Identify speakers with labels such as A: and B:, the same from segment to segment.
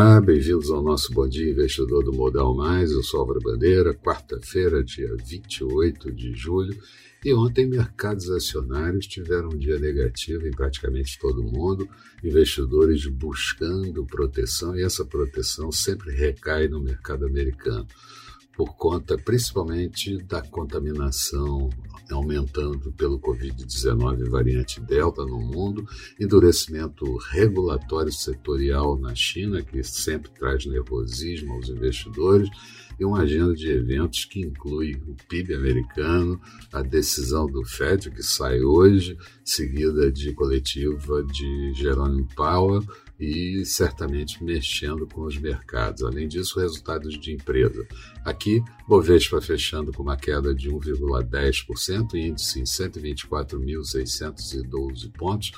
A: Olá, bem-vindos ao nosso Bom Dia Investidor do Modal Mais. Eu sou Álvaro Bandeira, quarta-feira, dia 28 de julho. E ontem, mercados acionários tiveram um dia negativo em praticamente todo mundo, investidores buscando proteção, e essa proteção sempre recai no mercado americano por conta principalmente da contaminação aumentando pelo Covid-19 variante Delta no mundo, endurecimento regulatório setorial na China, que sempre traz nervosismo aos investidores, e uma agenda de eventos que inclui o PIB americano, a decisão do FED, que sai hoje, seguida de coletiva de Jerome Powell, e certamente mexendo com os mercados. Além disso, resultados de empresa. Aqui, Bovespa fechando com uma queda de 1,10%, índice em 124.612 pontos.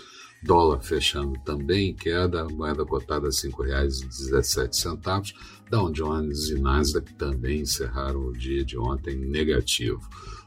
A: Dólar fechando também em queda, moeda cotada a R$ 5,17. Dow Jones e Nasdaq também encerraram o dia de ontem negativo.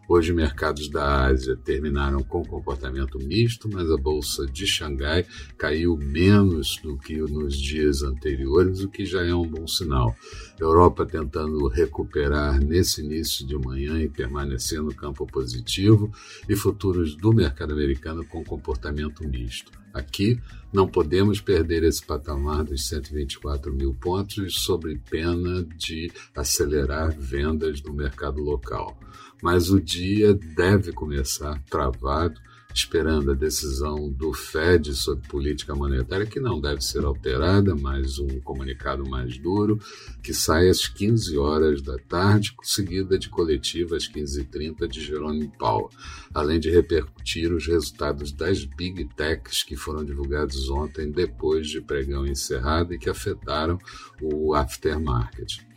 A: Hoje, mercados da Ásia terminaram com comportamento misto, mas a bolsa de Xangai caiu menos do que nos dias anteriores, o que já é um bom sinal. Europa tentando recuperar nesse início de manhã e permanecer no campo positivo, e futuros do mercado americano com comportamento misto. Aqui, não podemos perder esse patamar dos 124 mil pontos sob pena de acelerar vendas no mercado local. Mas o dia deve começar travado esperando a decisão do Fed sobre política monetária, que não deve ser alterada, mas um comunicado mais duro, que sai às 15 horas da tarde, seguida de coletiva às 15h30 de Jerome Powell, além de repercutir os resultados das Big Techs que foram divulgados ontem depois de pregão encerrado e que afetaram o aftermarket.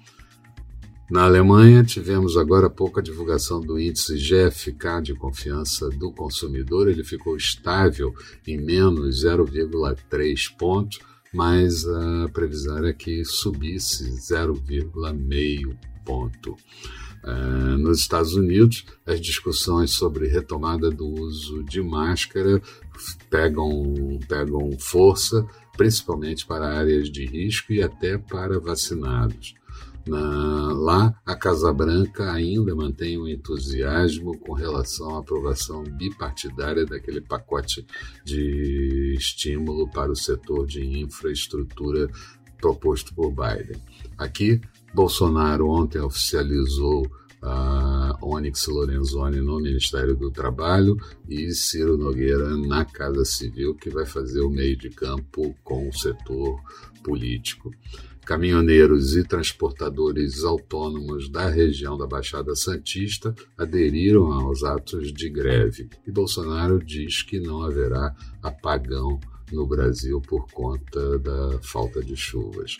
A: Na Alemanha, tivemos agora há pouco a divulgação do índice GFK de confiança do consumidor. Ele ficou estável em menos 0,3 pontos, mas a previsão era que subisse 0,5 ponto. Uh, nos Estados Unidos, as discussões sobre retomada do uso de máscara pegam, pegam força, principalmente para áreas de risco e até para vacinados. Na, lá, a Casa Branca ainda mantém um entusiasmo com relação à aprovação bipartidária daquele pacote de estímulo para o setor de infraestrutura proposto por Biden. Aqui, Bolsonaro ontem oficializou a Onyx Lorenzoni no Ministério do Trabalho e Ciro Nogueira na Casa Civil, que vai fazer o meio de campo com o setor político. Caminhoneiros e transportadores autônomos da região da Baixada Santista aderiram aos atos de greve e Bolsonaro diz que não haverá apagão no Brasil por conta da falta de chuvas.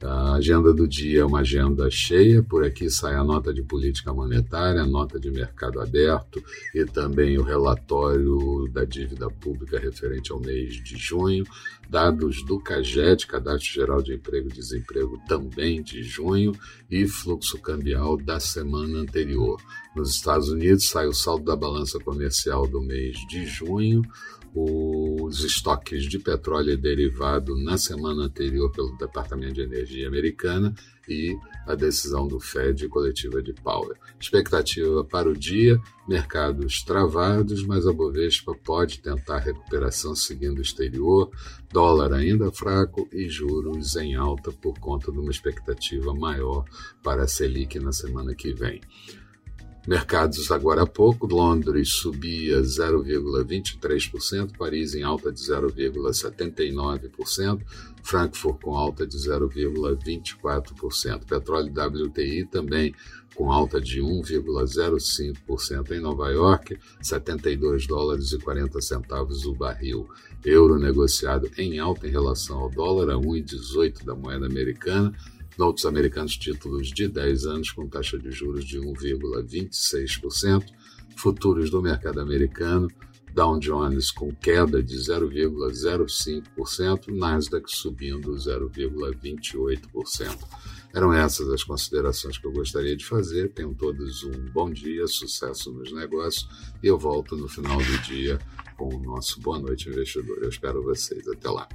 A: A agenda do dia é uma agenda cheia, por aqui sai a nota de política monetária, a nota de mercado aberto e também o relatório da dívida pública referente ao mês de junho, dados do CAGED, Cadastro Geral de Emprego e Desemprego, também de junho, e fluxo cambial da semana anterior. Nos Estados Unidos sai o saldo da balança comercial do mês de junho, os estoques de petróleo derivado na semana anterior pelo Departamento de Energia americana e a decisão do Fed coletiva de Powell. Expectativa para o dia, mercados travados, mas a Bovespa pode tentar recuperação seguindo o exterior, dólar ainda fraco e juros em alta por conta de uma expectativa maior para a Selic na semana que vem. Mercados agora há pouco, Londres subia 0,23%, Paris em alta de 0,79%, Frankfurt com alta de 0,24%, petróleo WTI também com alta de 1,05% em Nova York, 72 dólares e 40 centavos o barril. Euro negociado em alta em relação ao dólar a 1,18 da moeda americana, Notes americanos títulos de 10 anos com taxa de juros de 1,26%, futuros do mercado americano, Dow Jones com queda de 0,05%, Nasdaq subindo 0,28%. Eram essas as considerações que eu gostaria de fazer. Tenham todos um bom dia, sucesso nos negócios e eu volto no final do dia com o nosso Boa Noite Investidor. Eu espero vocês. Até lá.